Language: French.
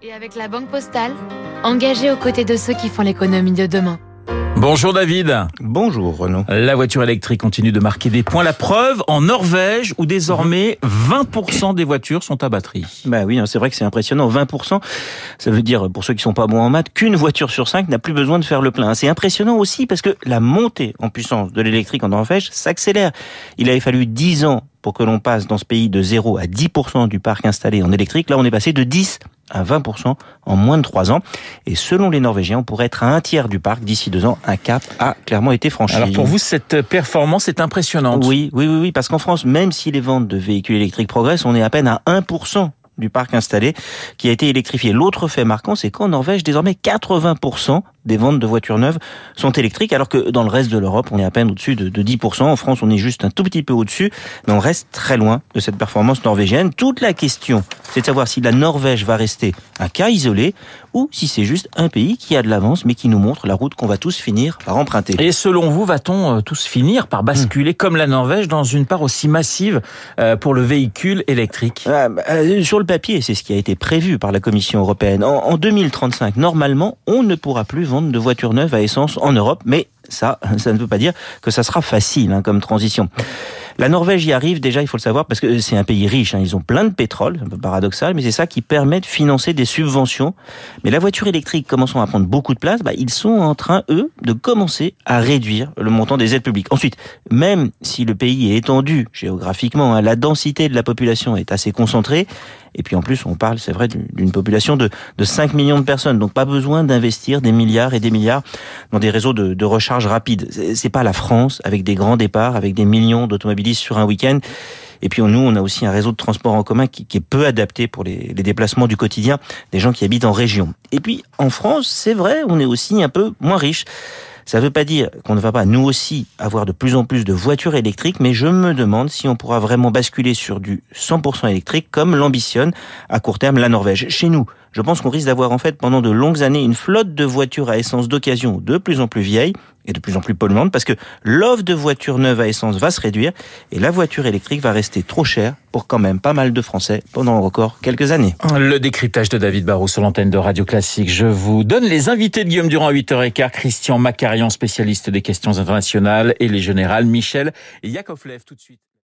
Et avec la Banque Postale, engagée aux côtés de ceux qui font l'économie de demain. Bonjour David. Bonjour Renaud. La voiture électrique continue de marquer des points. La preuve en Norvège où désormais 20% des voitures sont à batterie. Bah oui, hein, c'est vrai que c'est impressionnant. 20%, ça veut dire pour ceux qui sont pas bons en maths qu'une voiture sur cinq n'a plus besoin de faire le plein. C'est impressionnant aussi parce que la montée en puissance de l'électrique en Norvège s'accélère. Il avait fallu 10 ans pour que l'on passe dans ce pays de 0 à 10% du parc installé en électrique. Là, on est passé de 10 à 20% en moins de 3 ans. Et selon les Norvégiens, on pourrait être à un tiers du parc d'ici deux ans. Un cap a clairement été franchi. Alors pour vous, cette performance est impressionnante. Oui, oui, oui, oui parce qu'en France, même si les ventes de véhicules électriques progressent, on est à peine à 1% du parc installé qui a été électrifié. L'autre fait marquant, c'est qu'en Norvège, désormais 80% des ventes de voitures neuves sont électriques, alors que dans le reste de l'Europe, on est à peine au-dessus de, 10%. En France, on est juste un tout petit peu au-dessus, mais on reste très loin de cette performance norvégienne. Toute la question, c'est de savoir si la Norvège va rester un cas isolé ou si c'est juste un pays qui a de l'avance, mais qui nous montre la route qu'on va tous finir par emprunter. Et selon vous, va-t-on euh, tous finir par basculer, comme la Norvège, dans une part aussi massive euh, pour le véhicule électrique? Ah, bah, euh, Sur le papier, c'est ce qui a été prévu par la Commission européenne. En, en 2035, normalement, on ne pourra plus vendre de voitures neuves à essence en Europe, mais ça, ça ne veut pas dire que ça sera facile hein, comme transition. La Norvège y arrive déjà, il faut le savoir, parce que c'est un pays riche. Hein, ils ont plein de pétrole, un peu paradoxal, mais c'est ça qui permet de financer des subventions. Mais la voiture électrique commençant à prendre beaucoup de place, bah, ils sont en train, eux, de commencer à réduire le montant des aides publiques. Ensuite, même si le pays est étendu géographiquement, hein, la densité de la population est assez concentrée, et puis en plus, on parle, c'est vrai, d'une population de, de 5 millions de personnes. Donc pas besoin d'investir des milliards et des milliards dans des réseaux de, de recharge rapide. C'est pas la France avec des grands départs, avec des millions d'automobilistes sur un week-end. Et puis nous, on a aussi un réseau de transport en commun qui, est peu adapté pour les, les, déplacements du quotidien des gens qui habitent en région. Et puis en France, c'est vrai, on est aussi un peu moins riche. Ça ne veut pas dire qu'on ne va pas, nous aussi, avoir de plus en plus de voitures électriques, mais je me demande si on pourra vraiment basculer sur du 100% électrique comme l'ambitionne à court terme la Norvège. Chez nous, je pense qu'on risque d'avoir en fait pendant de longues années une flotte de voitures à essence d'occasion de plus en plus vieilles et de plus en plus polluantes parce que l'offre de voitures neuves à essence va se réduire et la voiture électrique va rester trop chère pour quand même pas mal de Français pendant encore quelques années. Le décryptage de David Barrault sur l'antenne de Radio Classique. Je vous donne les invités de Guillaume Durand à 8h15, Christian Macarian, spécialiste des questions internationales et les générales, Michel Yakovlev tout de suite.